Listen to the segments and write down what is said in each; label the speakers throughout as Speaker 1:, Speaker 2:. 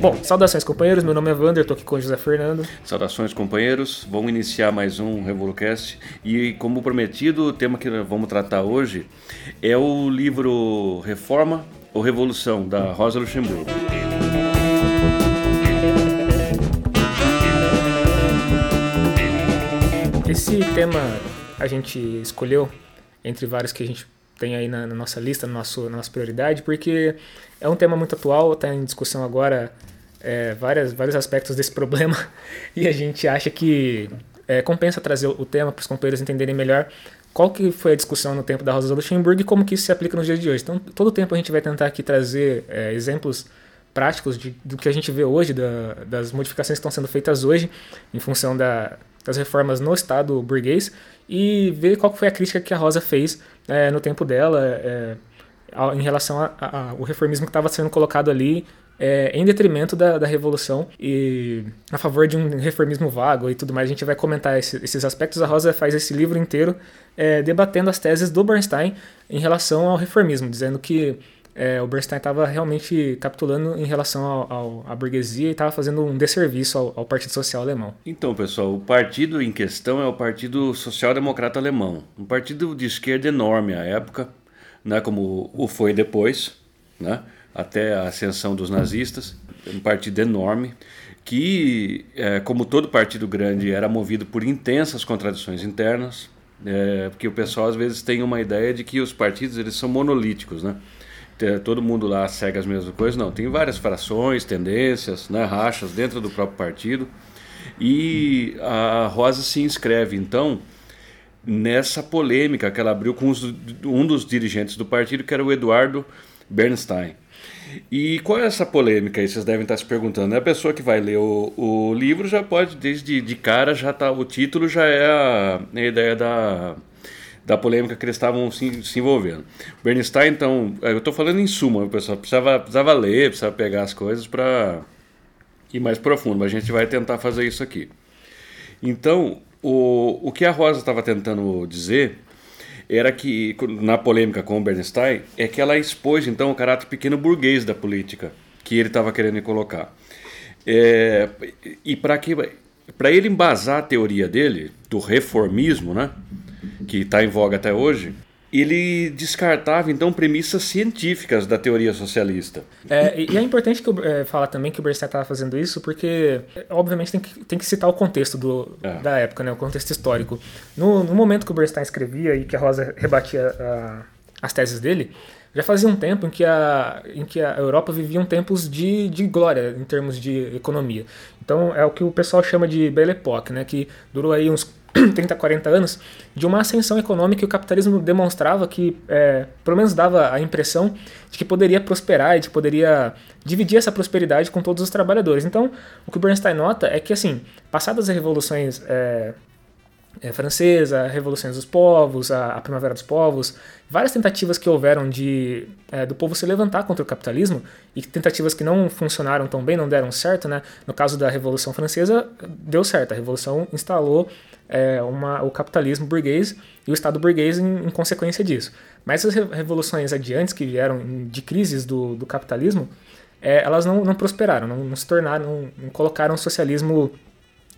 Speaker 1: Bom, saudações companheiros, meu nome é Wander, estou aqui com o José Fernando.
Speaker 2: Saudações companheiros, vamos iniciar mais um Revolucast e como prometido, o tema que vamos tratar hoje é o livro Reforma ou Revolução, da Rosa Luxemburgo.
Speaker 1: Esse tema a gente escolheu entre vários que a gente tem aí na, na nossa lista, no nosso, na nossa prioridade, porque é um tema muito atual, está em discussão agora é, várias, vários aspectos desse problema e a gente acha que é, compensa trazer o tema para os companheiros entenderem melhor qual que foi a discussão no tempo da Rosa Luxemburgo e como que isso se aplica nos dias de hoje. Então, todo o tempo a gente vai tentar aqui trazer é, exemplos práticos de, do que a gente vê hoje, da, das modificações que estão sendo feitas hoje, em função da, das reformas no Estado burguês, e ver qual foi a crítica que a Rosa fez é, no tempo dela é, em relação ao reformismo que estava sendo colocado ali é, em detrimento da, da, revolução e a favor de um reformismo vago e tudo mais. A gente vai comentar esse, esses aspectos. A Rosa faz esse livro inteiro é, debatendo as teses do Bernstein em relação ao reformismo, dizendo que é, o Bernstein estava realmente capitulando em relação ao, ao, à burguesia e estava fazendo um desserviço ao, ao, Partido Social Alemão.
Speaker 2: Então, pessoal, o partido em questão é o Partido Social Democrata Alemão, um partido de esquerda enorme à época, né, como o foi depois, né? até a ascensão dos nazistas, um partido enorme, que, é, como todo partido grande, era movido por intensas contradições internas, é, porque o pessoal às vezes tem uma ideia de que os partidos eles são monolíticos, né? Todo mundo lá segue as mesmas coisas. Não, tem várias frações, tendências, né, rachas dentro do próprio partido. E a Rosa se inscreve, então, nessa polêmica que ela abriu com os, um dos dirigentes do partido, que era o Eduardo Bernstein. E qual é essa polêmica aí? Vocês devem estar se perguntando. A pessoa que vai ler o, o livro já pode, desde de cara, já tá, o título já é a, a ideia da, da polêmica que eles estavam se, se envolvendo. Bernstein, então, é, eu estou falando em suma, pessoal precisava, precisava ler, precisava pegar as coisas para ir mais profundo, mas a gente vai tentar fazer isso aqui. Então, o, o que a Rosa estava tentando dizer era que, na polêmica com o Bernstein, é que ela expôs então o caráter pequeno burguês da política que ele estava querendo colocar. É, e para que para ele embasar a teoria dele do reformismo, né, que está em voga até hoje, ele descartava então premissas científicas da teoria socialista.
Speaker 1: É, e é importante que eu é, falar também que o Bernstein estava fazendo isso, porque obviamente tem que, tem que citar o contexto do, é. da época, né, o contexto histórico. No, no, momento que o Bernstein escrevia e que a Rosa rebatia a, as teses dele, já fazia um tempo em que a, em que a Europa vivia um tempos de, de glória em termos de economia. Então é o que o pessoal chama de Belle Époque, né, que durou aí uns 30, 40 anos, de uma ascensão econômica e o capitalismo demonstrava que, é, pelo menos dava a impressão de que poderia prosperar e de que poderia dividir essa prosperidade com todos os trabalhadores. Então, o que o Bernstein nota é que, assim, passadas as revoluções é, é, francesa, Revoluções dos Povos, a, a, Primavera dos Povos, várias tentativas que houveram de é, do povo se levantar contra o capitalismo e tentativas que não funcionaram tão bem, não deram certo, né? No caso da Revolução Francesa, deu certo. A Revolução instalou é, uma, o capitalismo burguês e o Estado burguês em, em, consequência disso. Mas as revoluções adiantes que vieram de crises do, do capitalismo, é, elas não, não prosperaram, não, não se tornaram, não, colocaram o socialismo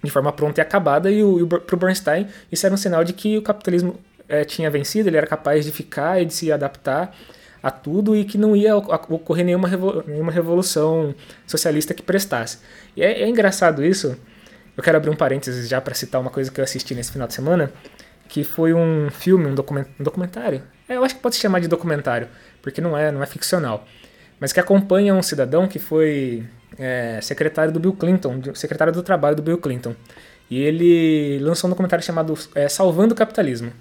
Speaker 1: de forma pronta e acabada, e, o, para o Bernstein isso era um sinal de que o capitalismo é, tinha vencido, ele era capaz de ficar e de se adaptar a tudo e que não ia ocorrer nenhuma, nenhuma revolução socialista que prestasse. E é, é engraçado isso, eu quero abrir um parênteses já para citar uma coisa que eu assisti nesse final de semana, que foi um filme, um, um documentário. É, eu acho que pode se chamar de documentário, porque não é, não é ficcional. Mas que acompanha um cidadão que foi é, secretário do Bill Clinton, secretário do trabalho do Bill Clinton. E ele lançou um documentário chamado é, Salvando o Capitalismo.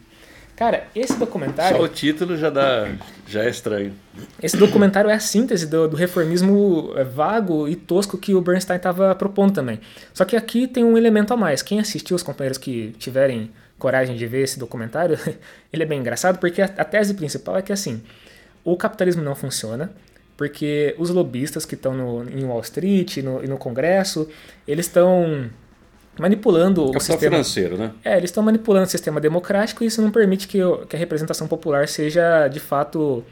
Speaker 1: Cara, esse documentário.
Speaker 2: Só o título já dá. Já é estranho.
Speaker 1: Esse documentário é a síntese do, do reformismo é, vago e tosco que o Bernstein estava propondo também. Só que aqui tem um elemento a mais. Quem assistiu, os companheiros que tiverem coragem de ver esse documentário, ele é bem engraçado, porque a, a tese principal é que assim, o capitalismo não funciona, porque os lobistas que estão em Wall Street no, e no Congresso, eles estão manipulando
Speaker 2: Capital
Speaker 1: o sistema
Speaker 2: financeiro, né?
Speaker 1: É, eles estão manipulando o sistema democrático e isso não permite que, que a representação popular seja de fato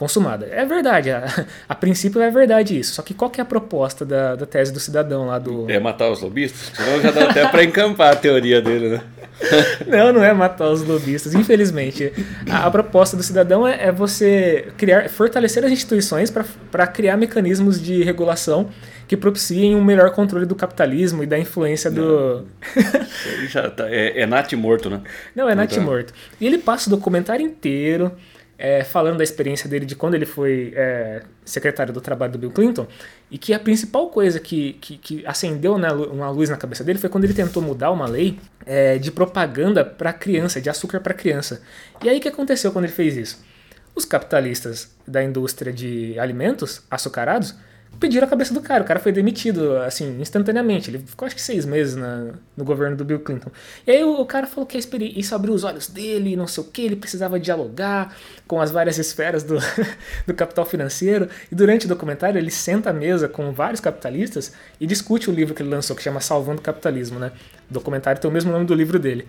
Speaker 1: consumada. É verdade, a, a, princípio é verdade isso. Só que qual que é a proposta da, da tese do cidadão lá do.
Speaker 2: É matar os lobistas? Senão já dá até para encampar a teoria dele, né?
Speaker 1: não, não é matar os lobistas, infelizmente. A, a proposta do cidadão é, é, você criar, fortalecer as instituições para criar mecanismos de regulação que propiciem um melhor controle do capitalismo e da influência do.
Speaker 2: já tá, é, é Nat morto, né?
Speaker 1: Não, é Nat então... morto. E ele passa o documentário inteiro é, falando da experiência dele de quando ele foi é, secretário do trabalho do Bill Clinton, e que a principal coisa que, que, que acendeu né, uma luz na cabeça dele foi quando ele tentou mudar uma lei é, de propaganda para criança, de açúcar para criança. E aí o que aconteceu quando ele fez isso? Os capitalistas da indústria de alimentos açucarados pediram a cabeça do cara. O cara foi demitido, assim, instantaneamente. Ele ficou acho que seis meses na, no governo do Bill Clinton. E aí o, o cara falou que isso abriu os olhos dele, não sei o que, ele precisava dialogar com as várias esferas do, do capital financeiro. E durante o documentário ele senta à mesa com vários capitalistas e discute o livro que ele lançou, que chama Salvando o Capitalismo, né? O documentário tem o mesmo nome do livro dele.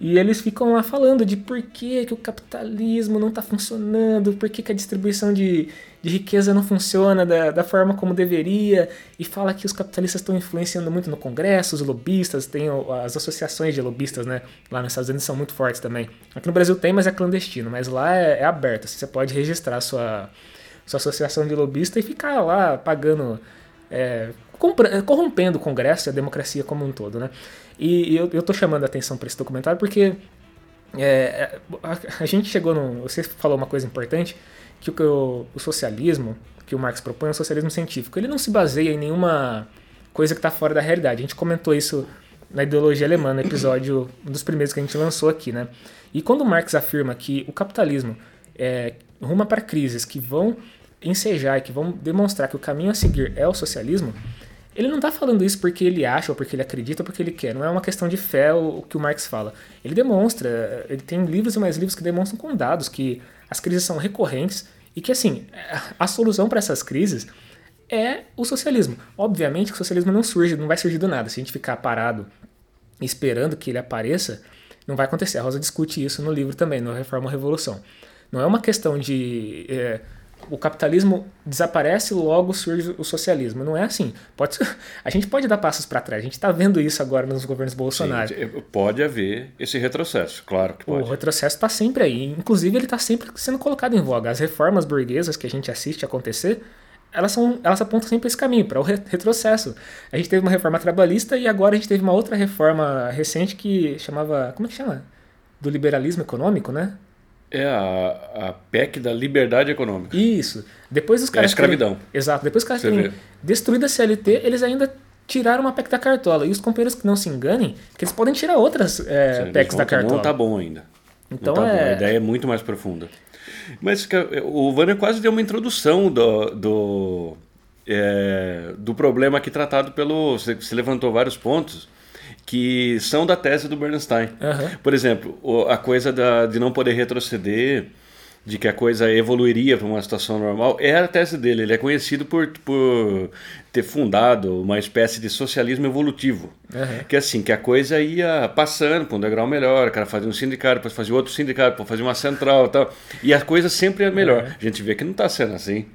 Speaker 1: E eles ficam lá falando de por que, que o capitalismo não está funcionando, por que, que a distribuição de, de riqueza não funciona da, da forma como deveria, e fala que os capitalistas estão influenciando muito no Congresso, os lobistas, tem as associações de lobistas, né? Lá nos Estados Unidos são muito fortes também. Aqui no Brasil tem, mas é clandestino, mas lá é, é aberto, você pode registrar sua, sua associação de lobista e ficar lá pagando. É, corrompendo o Congresso e a democracia como um todo, né? E eu, eu tô chamando a atenção para esse documentário porque é, a, a, gente chegou no. Você falou uma coisa importante, que o, o socialismo que o Marx propõe é o socialismo científico. Ele não se baseia em nenhuma coisa que está fora da realidade. A gente comentou isso na ideologia alemã, no episódio, um dos primeiros que a gente lançou aqui, né? E quando Marx afirma que o capitalismo é, ruma para crises que vão ensejar e que vão demonstrar que o caminho a seguir é o socialismo, ele não está falando isso porque ele acha, ou porque ele acredita, ou porque ele quer. Não é uma questão de fé o, que o Marx fala. Ele demonstra, ele tem livros e mais livros que demonstram com dados que as crises são recorrentes e que, assim, a solução para essas crises é o socialismo. Obviamente que o socialismo não surge, não vai surgir do nada. Se a gente ficar parado esperando que ele apareça, não vai acontecer. A Rosa discute isso no livro também, no Reforma Revolução. Não é uma questão de. É, o capitalismo desaparece logo surge o socialismo. Não é assim. Pode, a gente pode dar passos para trás. A gente está vendo isso agora nos governos Bolsonaro. Sim,
Speaker 2: pode haver esse retrocesso, claro que pode.
Speaker 1: O retrocesso está sempre aí. Inclusive, ele está sempre sendo colocado em voga. As reformas burguesas que a gente assiste acontecer, elas, são, elas apontam sempre esse caminho, para o retrocesso. A gente teve uma reforma trabalhista e agora a gente teve uma outra reforma recente que chamava. Como é que chama? Do liberalismo econômico, né?
Speaker 2: É a, a PEC da liberdade econômica.
Speaker 1: Isso. Depois os caras.
Speaker 2: É a escravidão.
Speaker 1: Terem, exato. Depois os caras terem destruído a CLT, eles ainda tiraram uma PEC da cartola. E os companheiros que não se enganem, que eles podem tirar outras é, Sim, PECs da cartola.
Speaker 2: Não tá bom ainda. Então tá é... Bom. A ideia é muito mais profunda. Mas o Vanner quase deu uma introdução do, do, é, do problema aqui tratado pelo. Você levantou vários pontos que são da tese do Bernstein. Uhum. Por exemplo, a coisa da, de não poder retroceder, de que a coisa evoluiria para uma situação normal, é a tese dele. Ele é conhecido por, por ter fundado uma espécie de socialismo evolutivo. Uhum. Que é assim, que a coisa ia passando para um degrau melhor, o cara fazia um sindicato, depois fazia outro sindicato, depois fazia uma central e tal. E a coisa sempre é melhor. Uhum. A gente vê que não está sendo assim.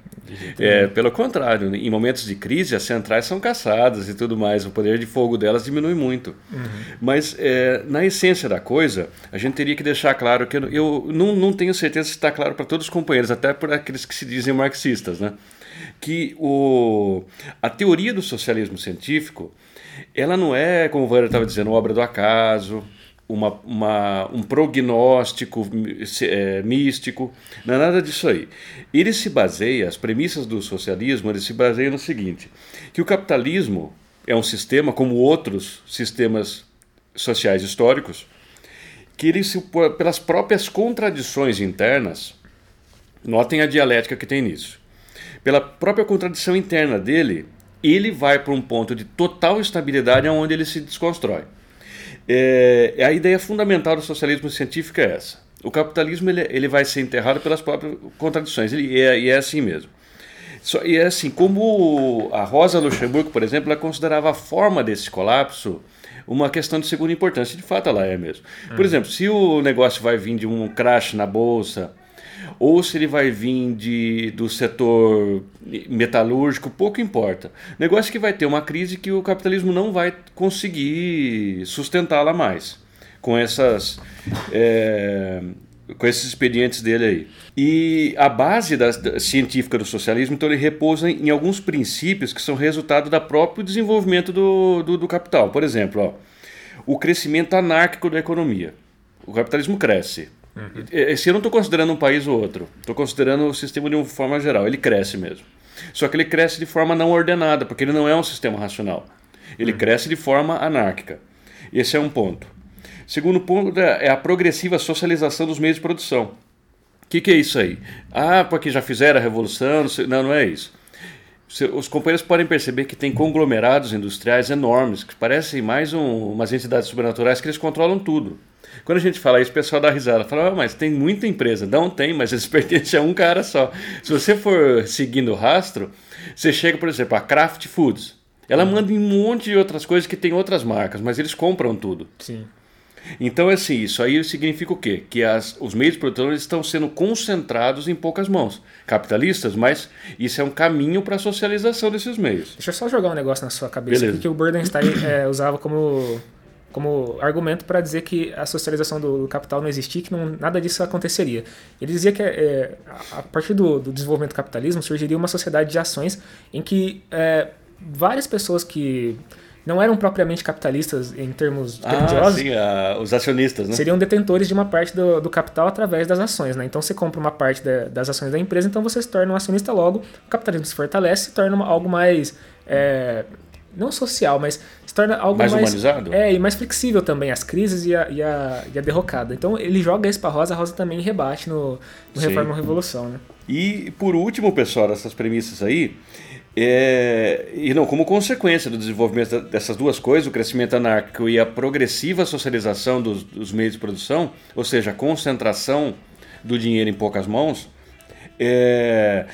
Speaker 2: É, pelo contrário, em momentos de crise, as centrais são caçadas e tudo mais, o poder de fogo delas diminui muito. Uhum. Mas, é, na essência da coisa, a gente teria que deixar claro que eu, eu não, não tenho certeza se está claro para todos os companheiros, até por aqueles que se dizem marxistas, né? Que o, a teoria do socialismo científico ela não é, como o Wander estava dizendo, obra do acaso, uma, uma, um prognóstico é, místico, não é nada disso aí. Ele se baseia, as premissas do socialismo, ele se baseia no seguinte, que o capitalismo é um sistema como outros sistemas sociais históricos, que ele se, pelas próprias contradições internas, notem a dialética que tem nisso, pela própria contradição interna dele, ele vai para um ponto de total estabilidade onde ele se desconstrói. É, a ideia fundamental do socialismo científico é essa. O capitalismo ele, ele vai ser enterrado pelas próprias contradições, ele é, e é assim mesmo. Só, e é assim, como a Rosa Luxemburgo, por exemplo, ela considerava a forma desse colapso uma questão de segunda importância. De fato, ela é mesmo. Por uhum. exemplo, se o negócio vai vir de um crash na bolsa, ou se ele vai vir de, do setor metalúrgico, pouco importa. Negócio que vai ter uma crise que o capitalismo não vai conseguir sustentá-la mais com essas é, com esses expedientes dele aí. E a base da, da, científica do socialismo, então, ele repousa em, em, alguns princípios que são resultado do próprio desenvolvimento do, do, do capital. Por exemplo, ó, o crescimento anárquico da economia. O capitalismo cresce. Uhum. Esse eu não estou considerando um país ou outro. Estou considerando o sistema de uma forma geral. Ele cresce mesmo. Só que ele cresce de forma não ordenada, porque ele não é um sistema racional. Ele uhum. cresce de forma anárquica. Esse é um ponto. Segundo ponto é a progressiva socialização dos meios de produção. O que, que, é isso aí? Ah, porque já fizeram a revolução? Não, não é isso. Os companheiros podem perceber que tem conglomerados industriais enormes, que parecem mais um, umas entidades sobrenaturais que eles controlam tudo. Quando a gente fala isso, o pessoal dá risada. Fala, ah, mas tem muita empresa. Não tem, mas eles pertencem a um cara só. Se você for seguindo o rastro, você chega, por exemplo, a Kraft Foods. Ela uhum. manda em um monte de outras coisas que tem outras marcas, mas eles compram tudo.
Speaker 1: Sim.
Speaker 2: Então, assim, isso aí significa o quê? Que as, os meios produtores estão sendo concentrados em poucas mãos. Capitalistas, mas isso é um caminho para a socialização desses meios.
Speaker 1: Deixa eu só jogar um negócio na sua cabeça que o Bernstein é, usava como, como argumento para dizer que a socialização do, do, capital não existia, que não, nada disso aconteceria. Ele dizia que é, a partir do, do, desenvolvimento do capitalismo surgiria uma sociedade de ações em que é, várias pessoas que não eram propriamente capitalistas em termos
Speaker 2: ah. Sim, a, os acionistas, né?
Speaker 1: Seriam detentores de uma parte do, do capital através das ações, né? Então você compra uma parte da, das ações da empresa, então você se torna um acionista logo, o capitalismo se fortalece, se torna uma, algo mais é, não social, mas se torna algo
Speaker 2: mais, mais humanizado.
Speaker 1: É, e mais flexível também, as crises e a, e a, e a derrocada. Então ele joga isso pra Rosa, a Rosa também rebate no, no Reforma ou Revolução, né?
Speaker 2: E por último, pessoal, dessas premissas aí, é, e não, como consequência do desenvolvimento dessas duas coisas, o crescimento anárquico e a progressiva socialização dos, dos meios de produção, ou seja, a concentração do dinheiro em poucas mãos, é,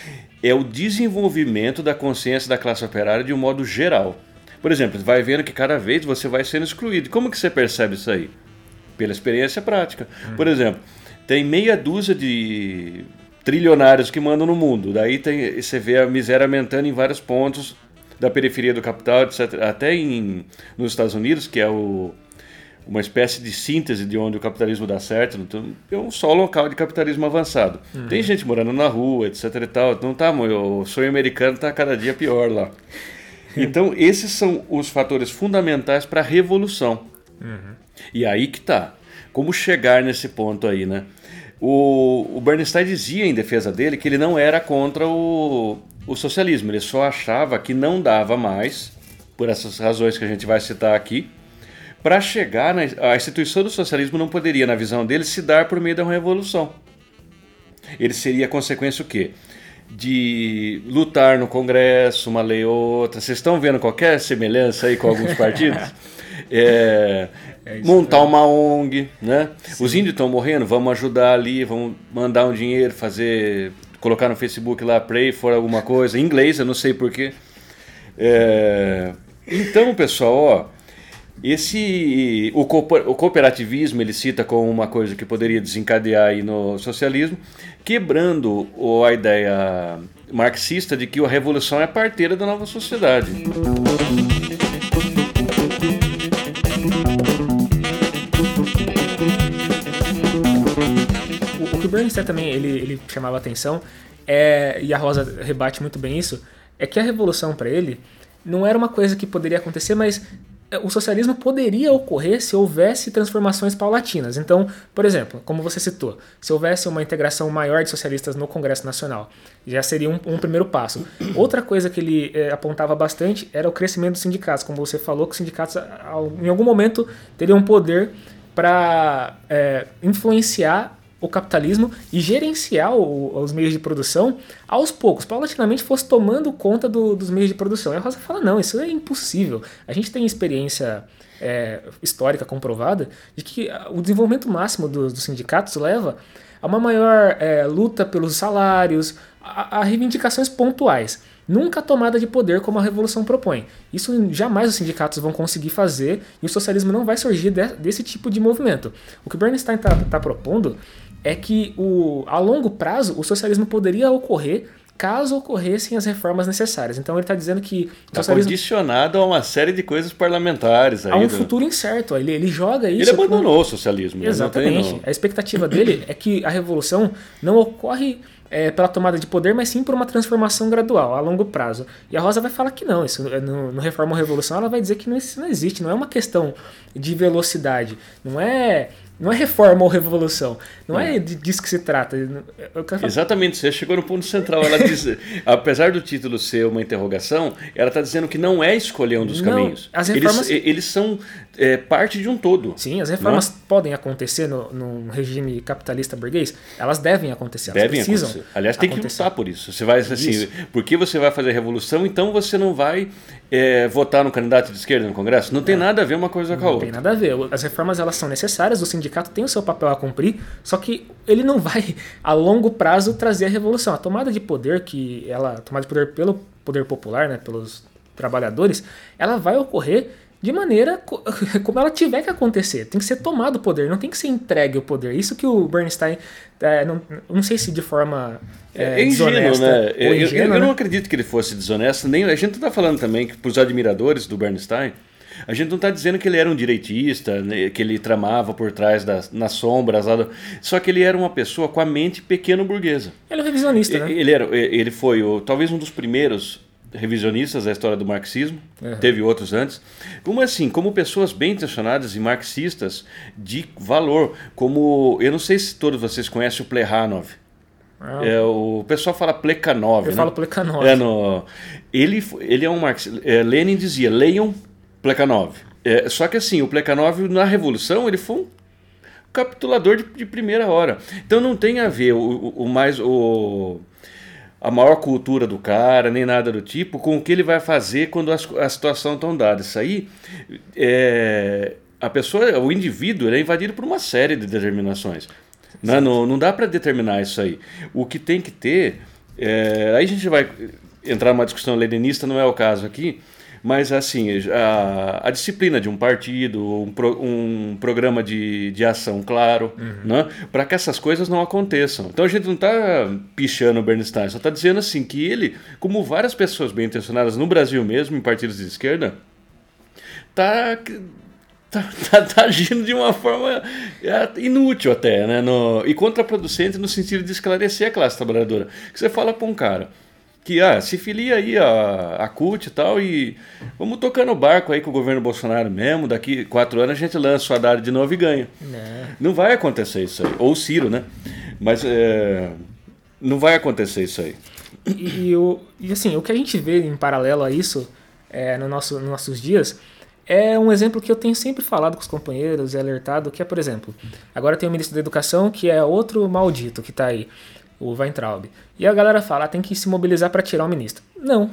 Speaker 2: é o desenvolvimento da consciência da classe operária de um modo geral. Por exemplo, vai vendo que cada vez você vai sendo excluído. Como que você percebe isso aí? Pela experiência prática. Por exemplo, tem meia dúzia de trilionários que mandam no mundo. Daí tem, você vê a miséria aumentando em vários pontos da periferia do capital, etc. Até em, nos Estados Unidos, que é o, uma espécie de síntese de onde o capitalismo dá certo. Então, é um só local de capitalismo avançado. Uhum. Tem gente morando na rua, etc. E tal. Não tá, o sonho americano está cada dia pior lá. Então, esses são os fatores fundamentais para a revolução. Uhum. E aí que tá. Como chegar nesse ponto aí, né? O, o Bernstein dizia em defesa dele que ele não era contra o, o socialismo, ele só achava que não dava mais, por essas razões que a gente vai citar aqui, para chegar na a instituição do socialismo não poderia, na visão dele, se dar por meio da revolução. Ele seria consequência o quê? De lutar no Congresso, uma lei ou outra. Vocês estão vendo qualquer semelhança aí com alguns partidos? É, é montar uma ONG, né? Sim. Os índios estão morrendo, vamos ajudar ali, vamos mandar um dinheiro, fazer, colocar no Facebook lá, pray for alguma coisa, em inglês, eu não sei porquê. É, então, pessoal, ó, esse o, o cooperativismo ele cita como uma coisa que poderia desencadear aí no socialismo, quebrando a ideia marxista de que a revolução é parteira da nova sociedade.
Speaker 1: Bernstein também ele, ele chamava atenção, é, e a Rosa rebate muito bem isso, é que a revolução para ele não era uma coisa que poderia acontecer, mas é, o socialismo poderia ocorrer se houvesse transformações paulatinas. Então, por exemplo, como você citou, se houvesse uma integração maior de socialistas no Congresso Nacional, já seria um, um primeiro passo. Outra coisa que ele é, apontava bastante era o crescimento dos sindicatos. Como você falou, que os sindicatos, em algum momento, teriam poder para é, influenciar o capitalismo e gerenciar o, os meios de produção aos poucos, paulatinamente fosse tomando conta do, dos meios de produção. E a Rosa fala: não, isso é impossível. A gente tem experiência é, histórica comprovada de que o desenvolvimento máximo dos, dos sindicatos leva a uma maior é, luta pelos salários, a, a reivindicações pontuais. nunca tomada de poder como a revolução propõe. Isso jamais os sindicatos vão conseguir fazer e o socialismo não vai surgir de, desse tipo de movimento. O que Bernstein está tá propondo é que o, a longo prazo o socialismo poderia ocorrer caso ocorressem as reformas necessárias. Então ele está dizendo que
Speaker 2: está condicionado a uma série de coisas parlamentares.
Speaker 1: Aí a um do... futuro incerto. Ele, ele joga isso.
Speaker 2: Ele abandonou o socialismo.
Speaker 1: Exatamente. Tem, a expectativa dele é que a revolução não ocorre é, pela tomada de poder, mas sim por uma transformação gradual, a longo prazo. E a Rosa vai falar que não, isso no, no Reforma ou Revolução ela vai dizer que não, isso não existe, não é uma questão de velocidade, não é não é reforma ou revolução. Não é, é disso que se trata.
Speaker 2: Exatamente, você chegou no ponto central. Ela diz, apesar do título ser uma interrogação, ela está dizendo que não é escolher um dos não, caminhos. As reformas... eles, eles são é, parte de um todo.
Speaker 1: Sim, as reformas é? podem acontecer no, num regime capitalista burguês. Elas devem acontecer. Elas devem precisam acontecer.
Speaker 2: Aliás, tem acontecer. que lutar por isso. Você vai assim, isso. porque você vai fazer revolução, então você não vai é, votar no candidato de esquerda no Congresso. Não tem é. nada a ver uma coisa com a outra.
Speaker 1: Não tem nada a ver. As reformas elas são necessárias. O sindicato tem o seu papel a cumprir. Só que ele não vai a longo prazo trazer a revolução. A tomada de poder que ela, a tomada de poder pelo poder popular, né, pelos trabalhadores, ela vai ocorrer de maneira como ela tiver que acontecer. Tem que ser tomado o poder, não tem que ser entregue o poder. Isso que o Bernstein, é, não, não sei se de forma é,
Speaker 2: é ingênuo, né? Eu, ingênuo, eu, eu, não né? acredito que ele fosse desonesto. Nem, a gente está falando também que para os admiradores do Bernstein, a gente não está dizendo que ele era um direitista, né, que ele tramava por trás das nas sombras, só que ele era uma pessoa com a mente pequeno burguesa.
Speaker 1: Ele é um revisionista, né?
Speaker 2: Ele, era, ele foi o, talvez um dos primeiros revisionistas da história do marxismo, uhum. teve outros antes, como assim, como pessoas bem intencionadas e marxistas de valor, como, eu não sei se todos vocês conhecem o Plehanov, ah. É, o pessoal fala Plekhanov. Eu
Speaker 1: né? falo Plekhanov.
Speaker 2: É, no, ele, ele é um marxista. É, Lenin dizia, leiam Plekhanov. É, só que assim, o Plekhanov na Revolução ele foi um capitulador de, de primeira hora. Então não tem a ver o, o, o mais o a maior cultura do cara, nem nada do tipo, com o que ele vai fazer quando a, a situação estão dada. Isso aí, é, a pessoa, o indivíduo, é invadido por uma série de determinações. Não, né? não, não dá para determinar isso aí. O que tem que ter, é, aí a gente vai entrar numa discussão leninista, não é o caso aqui, mas, assim, a, a disciplina de um partido, um, pro, um programa de, de ação claro, uhum. né? para que essas coisas não aconteçam. Então a gente não está pichando o Bernstein, só está dizendo assim que ele, como várias pessoas bem intencionadas no Brasil mesmo, em partidos de esquerda, está Tá, tá, tá, agindo de uma forma é, inútil até, né? No, e contraproducente no sentido de esclarecer a classe trabalhadora. Que você fala para um cara, que ah, se filia aí a, a CUT e tal, e vamos tocando o barco aí com o governo Bolsonaro mesmo, daqui quatro anos a gente lança o Haddad de novo e ganha. Não, né. não vai acontecer isso aí. Ou o Ciro, né? Mas é, não vai acontecer isso aí.
Speaker 1: E, e, o, e assim, o que a gente vê em paralelo a isso é, no nosso, nos nossos dias é um exemplo que eu tenho sempre falado com os companheiros e alertado, que é, por exemplo, agora tem o ministro da Educação, que é outro maldito que está aí o Weintraub. E a galera fala, ah, tem que se mobilizar para tirar o ministro. Não.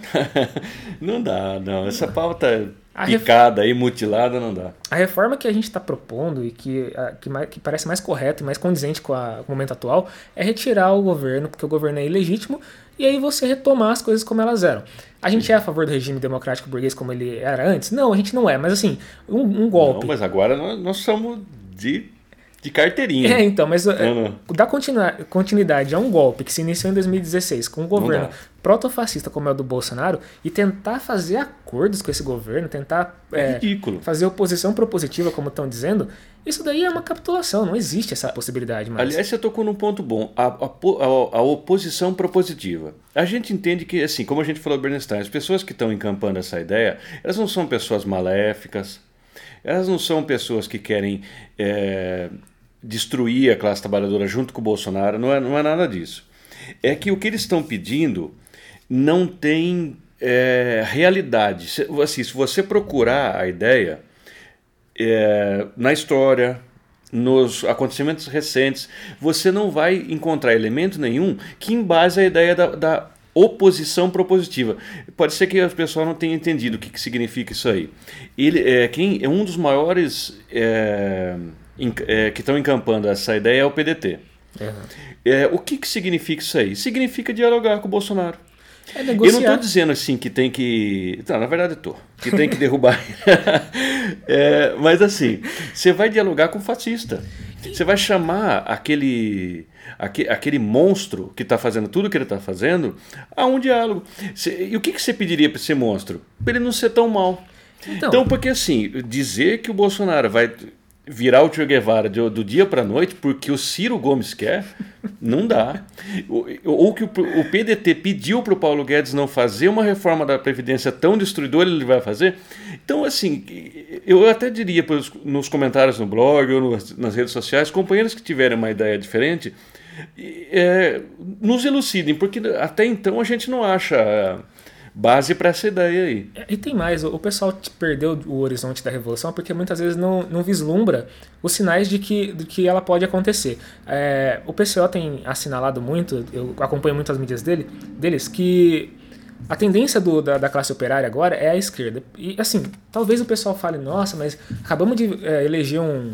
Speaker 2: não dá, não. Essa pauta a picada ref... e mutilada não dá.
Speaker 1: A reforma que a gente está propondo e que, que, que, parece mais correta e mais condizente com, a, com o momento atual é retirar o governo, porque o governo é ilegítimo, e aí você retomar as coisas como elas eram. A gente é a favor do regime democrático burguês como ele era antes? Não, a gente não é, mas assim, um, um golpe. Não,
Speaker 2: mas agora nós, nós somos de de carteirinha.
Speaker 1: É, então, mas é, dá continuidade a um golpe que se iniciou em 2016 com um governo protofascista como é o do Bolsonaro e tentar fazer acordos com esse governo, tentar
Speaker 2: é, ridículo.
Speaker 1: fazer oposição propositiva, como estão dizendo, isso daí é uma capitulação, não existe essa possibilidade mais.
Speaker 2: Aliás, você tocou num ponto bom, a, a, a, a oposição propositiva. A gente entende que, assim, como a gente falou do Bernstein, as pessoas que estão encampando essa ideia, elas não são pessoas maléficas, elas não são pessoas que querem é, destruir a classe trabalhadora junto com o Bolsonaro, não é, não é nada disso. É que o que eles estão pedindo não tem é, realidade. Se, assim, se você procurar a ideia é, na história, nos acontecimentos recentes, você não vai encontrar elemento nenhum que embase a ideia da, da oposição propositiva. Pode ser que o pessoal não tenha entendido o que, que significa isso aí. Ele é quem é um dos maiores é, é, que estão encampando essa ideia é o PDT. Uhum. É, o que, que significa isso aí? Significa dialogar com o Bolsonaro. É eu não estou dizendo assim que tem que. Não, na verdade eu tô. Que tem que derrubar. é, mas assim, você vai dialogar com o fascista. Você vai chamar aquele, aquele, aquele monstro que está fazendo tudo o que ele está fazendo a um diálogo. Cê, e o que, que você pediria para esse monstro? Para ele não ser tão mal. Então, então, porque assim, dizer que o Bolsonaro vai virar o Che Guevara do, do dia para noite porque o Ciro Gomes quer, não dá. Ou, que o, o PDT pediu para o Paulo Guedes não fazer uma reforma da Previdência tão destruidora, ele vai fazer. Então, assim, eu até diria nos comentários no blog ou nas redes sociais, companheiros que tiverem uma ideia diferente, é, nos elucidem, porque até então a gente não acha base para essa ideia aí.
Speaker 1: E tem mais, o pessoal perdeu o horizonte da revolução porque muitas vezes não, não vislumbra os sinais de que, de que ela pode acontecer. É, o PCO tem assinalado muito, eu acompanho muito as mídias dele, deles, que a tendência do, da, da, classe operária agora é a esquerda. E assim, talvez o pessoal fale, nossa, mas acabamos de é, eleger um,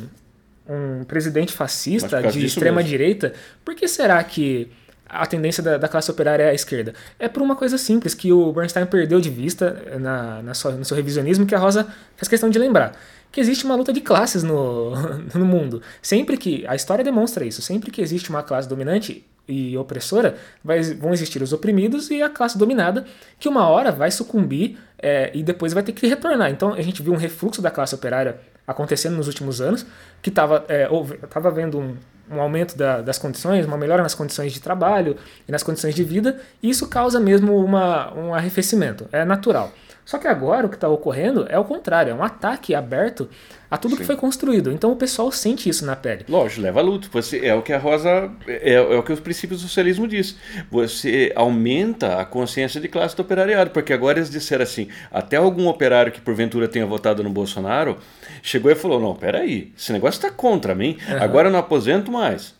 Speaker 1: um presidente fascista de extrema direita, por que será que a tendência da, da, classe operária é a esquerda? É por uma coisa simples que o Bernstein perdeu de vista na, na sua, no seu revisionismo, que a Rosa faz questão de lembrar. Que existe uma luta de classes no, no mundo. Sempre que. A história demonstra isso. Sempre que existe uma classe dominante e opressora, vai, vão existir os oprimidos e a classe dominada, que uma hora vai sucumbir é, e depois vai ter que retornar. Então a gente viu um refluxo da classe operária acontecendo nos últimos anos, que estava é, havendo um, um aumento da, das condições, uma melhora nas condições de trabalho e nas condições de vida, e isso causa mesmo uma, um arrefecimento, é natural. Só que agora o que está ocorrendo é o contrário, é um ataque aberto a tudo Sim. que foi construído. Então o pessoal sente isso na pele.
Speaker 2: Lógico, leva a luto. Você, é o que a Rosa. É, é, o que os princípios do socialismo diz. Você aumenta a consciência de classe do operariado. Porque agora eles disseram assim: até algum operário que porventura tenha votado no Bolsonaro chegou e falou: não, peraí, esse negócio está contra mim, uhum. agora eu não aposento mais.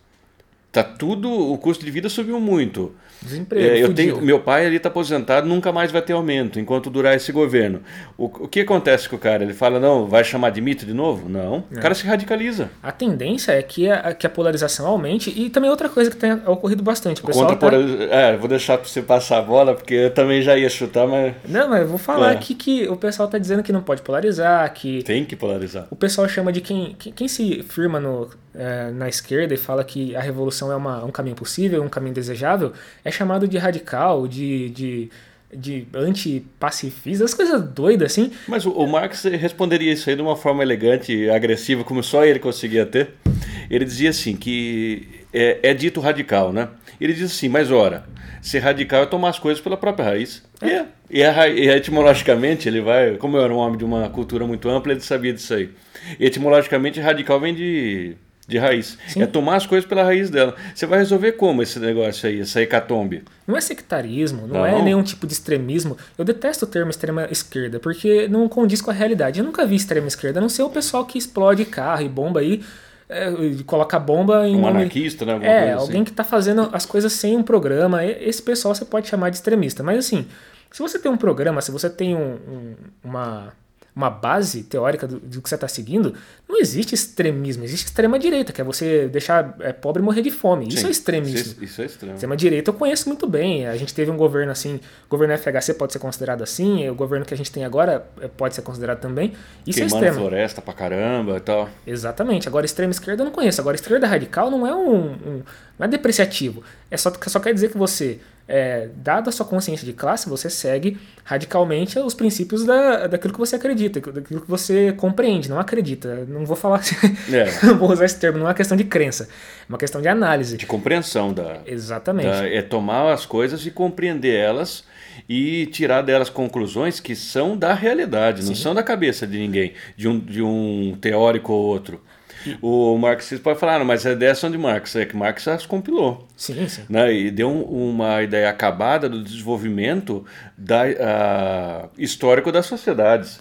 Speaker 2: Tá tudo, o custo de vida subiu muito. Desemprego. É, eu tenho, meu pai ali está aposentado, nunca mais vai ter aumento enquanto durar esse governo. O, o que acontece com o cara? Ele fala, não, vai chamar de mito de novo? Não. O cara se radicaliza.
Speaker 1: A tendência é que a, que a polarização aumente e também outra coisa que tem ocorrido bastante. O pessoal
Speaker 2: tá... É, vou deixar para você passar a bola, porque eu também já ia chutar, mas.
Speaker 1: Não, mas eu vou falar é. aqui que o pessoal está dizendo que não pode polarizar, que.
Speaker 2: Tem que polarizar.
Speaker 1: O pessoal chama de quem, quem, quem se firma no, é, na esquerda e fala que a revolução é uma, um caminho possível, um caminho desejável, é chamado de radical de, de, de antipacifista, as coisas doidas assim.
Speaker 2: Mas o, o Marx responderia isso aí de uma forma elegante e agressiva, como só ele conseguia ter. Ele dizia assim que é, é dito radical, né? Ele diz assim, mas ora, ser radical é tomar as coisas pela própria raiz. É. é. E, e, etimologicamente ele vai, como eu era um homem de uma cultura muito ampla, ele sabia disso aí. E etimologicamente radical vem de de raiz. Sim. É tomar as coisas pela raiz dela. Você vai resolver como esse negócio aí, essa hecatombe?
Speaker 1: Não é sectarismo, não, não, é nenhum tipo de extremismo. Eu detesto o termo extrema esquerda, porque não condiz com a realidade. Eu nunca vi extrema esquerda, a não ser o pessoal que explode carro e bomba aí. É, coloca bomba em.
Speaker 2: Um nome... anarquista, né?
Speaker 1: Alguma é, assim. alguém que está fazendo as coisas sem um programa. Esse pessoal você pode chamar de extremista. Mas assim, se você tem um programa, se você tem um, um, uma uma base teórica do, do que você está seguindo, não existe extremismo, existe extrema direita, que é você deixar é, pobre morrer de fome. Isso Sim, é extremismo. Isso,
Speaker 2: isso é extremo.
Speaker 1: Extrema direita eu conheço muito bem. A gente teve um governo assim, o governo FHC pode ser considerado assim, o governo que a gente tem agora é, pode ser considerado também. Isso
Speaker 2: é
Speaker 1: Queimando é extremo.
Speaker 2: floresta pra caramba e tal.
Speaker 1: Exatamente. Agora, extrema esquerda eu não conheço. Agora, esquerda radical não é um, um não é depreciativo. É só, só quer dizer que você é, dada a sua consciência de classe, você segue radicalmente os princípios da, daquilo que você acredita, daquilo que você compreende, não acredita. Não vou falar assim, é. não vou usar esse termo, não é uma questão de crença, é uma questão de análise.
Speaker 2: De compreensão da.
Speaker 1: Exatamente. Da,
Speaker 2: é tomar as coisas e compreender elas e tirar delas conclusões que são da realidade, não Sim. são da cabeça de ninguém, de um, de um teórico ou outro. O marxismo pode falar, não, mas as ideias são de Marx, é que Marx as compilou.
Speaker 1: Sim, sim.
Speaker 2: Né? E deu um, uma ideia acabada do desenvolvimento da, uh, histórico das sociedades.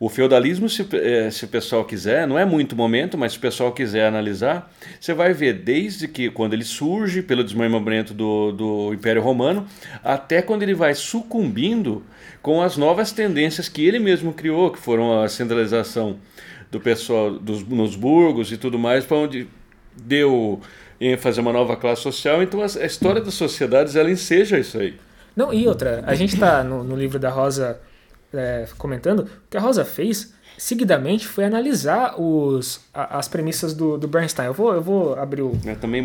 Speaker 2: O feudalismo, se, eh, se o pessoal quiser, não é muito momento, mas se o pessoal quiser analisar, você vai ver desde que quando ele surge pelo desmembramento do, do Império Romano, até quando ele vai sucumbindo com as novas tendências que ele mesmo criou, que foram a centralização do pessoal dos, nos burgos e tudo mais, para onde deu em fazer uma nova classe social. Então a, a história das sociedades ela enseja isso aí.
Speaker 1: Não, e outra, a gente está no, no, livro da Rosa é, comentando, o que a Rosa fez seguidamente foi analisar os, a, as premissas do, do Bernstein. Eu vou, eu vou abrir o,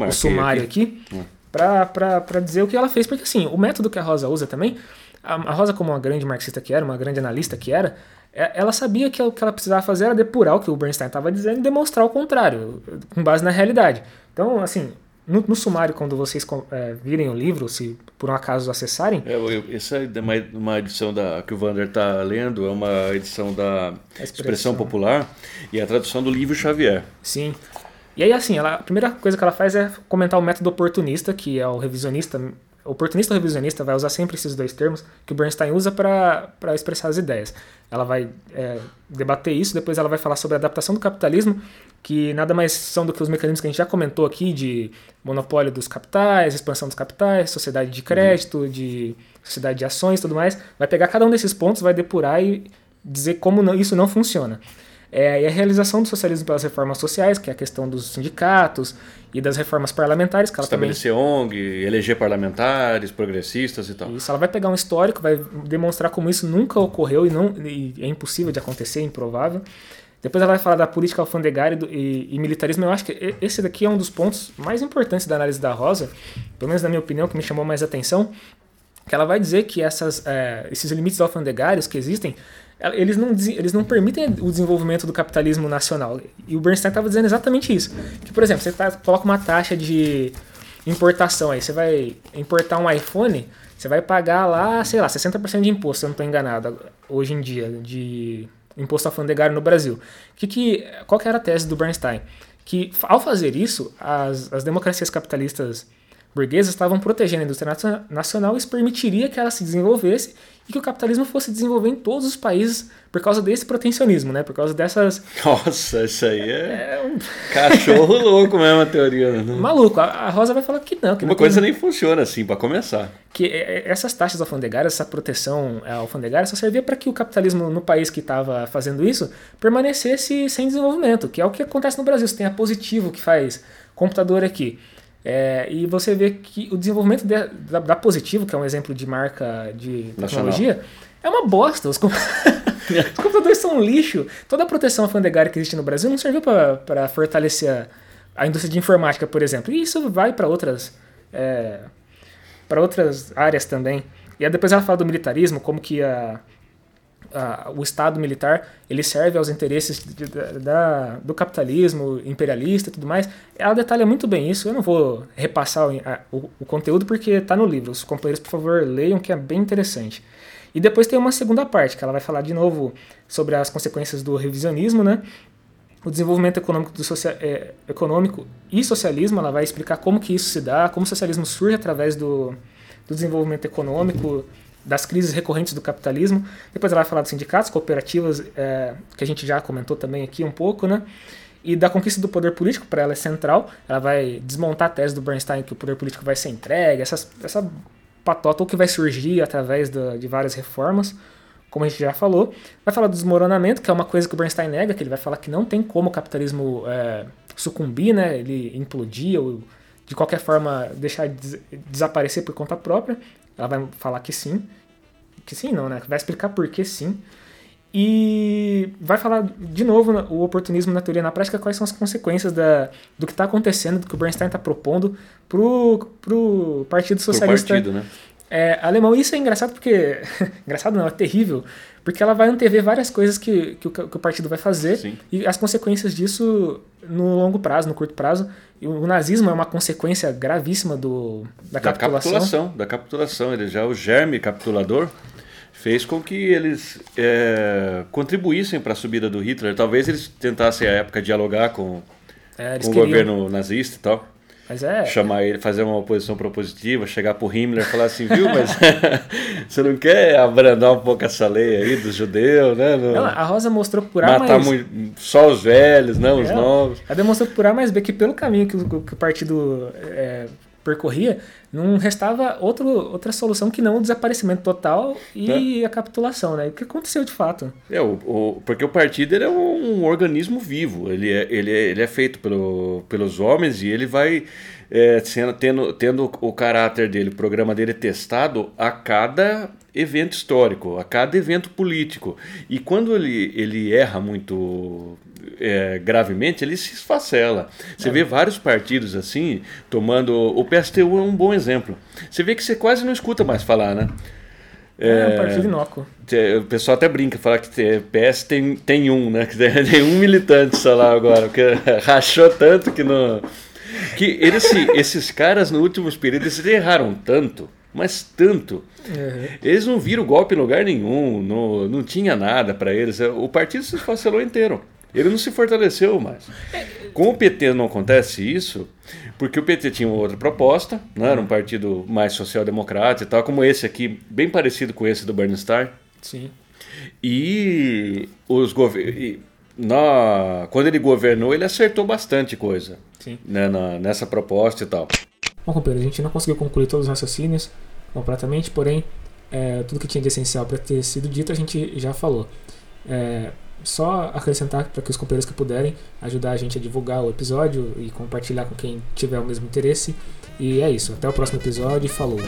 Speaker 1: o sumário aqui, aqui hum. para dizer o que ela fez, porque assim, o método que a Rosa usa também, a, a Rosa como uma grande marxista que era, uma grande analista que era, é, ela sabia que o que ela precisava fazer era depurar o que o Bernstein estava dizendo e demonstrar o contrário, com base na realidade. Então, assim, no, no, sumário, quando vocês é, virem o livro, se por um acaso acessarem.
Speaker 2: É, eu, essa é uma, uma edição da, que o Vander está lendo, é uma edição da expressão. expressão. Popular e a tradução do livro Xavier.
Speaker 1: Sim. E aí, assim, ela, a primeira coisa que ela faz é comentar o método oportunista, que é o revisionista. O oportunista ou revisionista vai usar sempre esses dois termos que o Bernstein usa para expressar as ideias. Ela vai é, debater isso, depois ela vai falar sobre a adaptação do capitalismo que nada mais são do que os mecanismos que a gente já comentou aqui de monopólio dos capitais, expansão dos capitais, sociedade de crédito, uhum. de sociedade de ações e tudo mais. Vai pegar cada um desses pontos, vai depurar e dizer como não, isso não funciona. É, e a realização do socialismo pelas reformas sociais, que é a questão dos sindicatos e das reformas parlamentares. Que ela
Speaker 2: Estabelecer também... ONG, eleger parlamentares, progressistas e tal.
Speaker 1: Isso, ela vai pegar um histórico, vai demonstrar como isso nunca ocorreu e, não, e é impossível de acontecer, improvável. Depois ela vai falar da política alfandegária e, e, e, militarismo. Eu acho que esse daqui é um dos pontos mais importantes da análise da Rosa, pelo menos na minha opinião, que me chamou mais atenção, que ela vai dizer que essas, é, esses limites alfandegários que existem, eles não, eles não permitem o desenvolvimento do capitalismo nacional. E o Bernstein estava dizendo exatamente isso. Que, por exemplo, você tá, coloca uma taxa de importação aí, você vai importar um iPhone, você vai pagar lá, sei lá, 60% de imposto, se eu não estou enganado, hoje em dia, de imposto alfandegário no Brasil. Que, que, qual que era a tese do Bernstein? Que ao fazer isso, as, as democracias capitalistas burguesas estavam protegendo a indústria nacional e isso permitiria que ela se desenvolvesse e que o capitalismo fosse desenvolver em todos os países por causa desse protecionismo, né? Por causa dessas.
Speaker 2: Nossa, isso aí é. é um... Cachorro louco mesmo a teoria. Né?
Speaker 1: Maluco. A Rosa vai falar que não. Que
Speaker 2: Uma
Speaker 1: não
Speaker 2: coisa tem... nem funciona assim, para começar.
Speaker 1: Que é, é, essas taxas alfandegárias, essa proteção é, alfandegária, só servia para que o capitalismo no país que estava fazendo isso permanecesse sem desenvolvimento, que é o que acontece no Brasil. Você tem a Positivo que faz computador aqui. É, e você vê que o desenvolvimento de, da, da, Positivo, que é um exemplo de marca de tecnologia, Nacional. é uma bosta. Os, os, computadores são um lixo. Toda a proteção alfandegária que existe no Brasil não serviu para fortalecer a, a, indústria de informática, por exemplo. E isso vai para outras, é, para outras áreas também. E aí depois ela fala do militarismo, como que a o Estado militar ele serve aos interesses de, de, da, do capitalismo imperialista e tudo mais. Ela detalha muito bem isso. Eu não vou repassar o, a, o, o conteúdo porque está no livro. Os companheiros, por favor, leiam, que é bem interessante. E depois tem uma segunda parte, que ela vai falar de novo sobre as consequências do revisionismo, né? o desenvolvimento econômico, do social, é, econômico e socialismo, ela vai explicar como que isso se dá, como o socialismo surge através do, do desenvolvimento econômico, das crises recorrentes do capitalismo. Depois ela vai falar dos sindicatos, cooperativas, é, que a gente já comentou também aqui um pouco, né? E da conquista do poder político, para ela é central. Ela vai desmontar a tese do Bernstein que o poder político vai ser entregue, essas, essa patota ou que vai surgir através de várias reformas, como a gente já falou. Vai falar do desmoronamento, que é uma coisa que o Bernstein nega, que ele vai falar que não tem como o capitalismo é, sucumbir, né? Ele implodir ou de qualquer forma deixar de desaparecer por conta própria. Ela vai falar que sim. Que sim, não, né? Vai explicar por que sim. E vai falar de novo o oportunismo na teoria na prática, quais são as consequências da, do que está acontecendo, do que o Bernstein está propondo pro, pro Partido Socialista
Speaker 2: pro partido, né?
Speaker 1: É, alemão. Isso é engraçado porque. engraçado não, é terrível. Porque ela vai antever várias coisas que, que, o, que o partido vai fazer
Speaker 2: Sim.
Speaker 1: e as consequências disso no longo prazo, no curto prazo. E o nazismo é uma consequência gravíssima do, da, da capitulação.
Speaker 2: capitulação. Da capitulação. Ele já, o germe capitulador fez com que eles é, contribuíssem para a subida do Hitler. Talvez eles tentassem à época dialogar com, é, com o governo nazista e tal.
Speaker 1: Mas é.
Speaker 2: Chamar ele, fazer uma oposição propositiva, chegar pro Himmler e falar assim, viu, mas você não quer abrandar um pouco essa lei aí dos judeus, né?
Speaker 1: Não, a Rosa mostrou por A
Speaker 2: Matar mais... muito, só os velhos, não é, os novos.
Speaker 1: Ela demonstrou por A mais B que pelo caminho que o, que o partido é, percorria, não restava outro, outra solução que não o desaparecimento total e é. a capitulação, né? O que aconteceu de fato?
Speaker 2: É, o, o, porque o partido é um, um, organismo vivo, ele é, ele é, ele é feito pelo, pelos homens e ele vai é, sendo, tendo, tendo o caráter dele, o programa dele testado a cada evento histórico, a cada evento político. E quando ele, ele erra muito é, gravemente, ele se esfacela. Você é. vê vários partidos assim, tomando. O PSTU é um bom exemplo. Você vê que você quase não escuta mais falar, né?
Speaker 1: É, é um partido inócuo.
Speaker 2: O pessoal até brinca, fala que PS tem, tem um, né? Que tem um militante só lá agora, porque rachou tanto que não. Que eles, esses caras, nos últimos períodos, eles erraram tanto, mas tanto. Uhum. Eles não viram golpe em lugar nenhum, não, não tinha nada para eles. O partido se esfacelou inteiro. Ele não se fortaleceu mais. Com o PT não acontece isso, porque o PT tinha outra proposta, né? era um partido mais social-democrata e tal, como esse aqui, bem parecido com esse do Bernstein.
Speaker 1: Sim.
Speaker 2: E os governos. Quando ele governou, ele acertou bastante coisa
Speaker 1: Sim.
Speaker 2: Né, na, nessa proposta e tal.
Speaker 1: Bom, companheiro, a gente não conseguiu concluir todos os raciocínios completamente, porém, é, tudo que tinha de essencial para ter sido dito a gente já falou. É, só acrescentar para que os companheiros que puderem ajudar a gente a divulgar o episódio e compartilhar com quem tiver o mesmo interesse. E é isso. Até o próximo episódio e falou!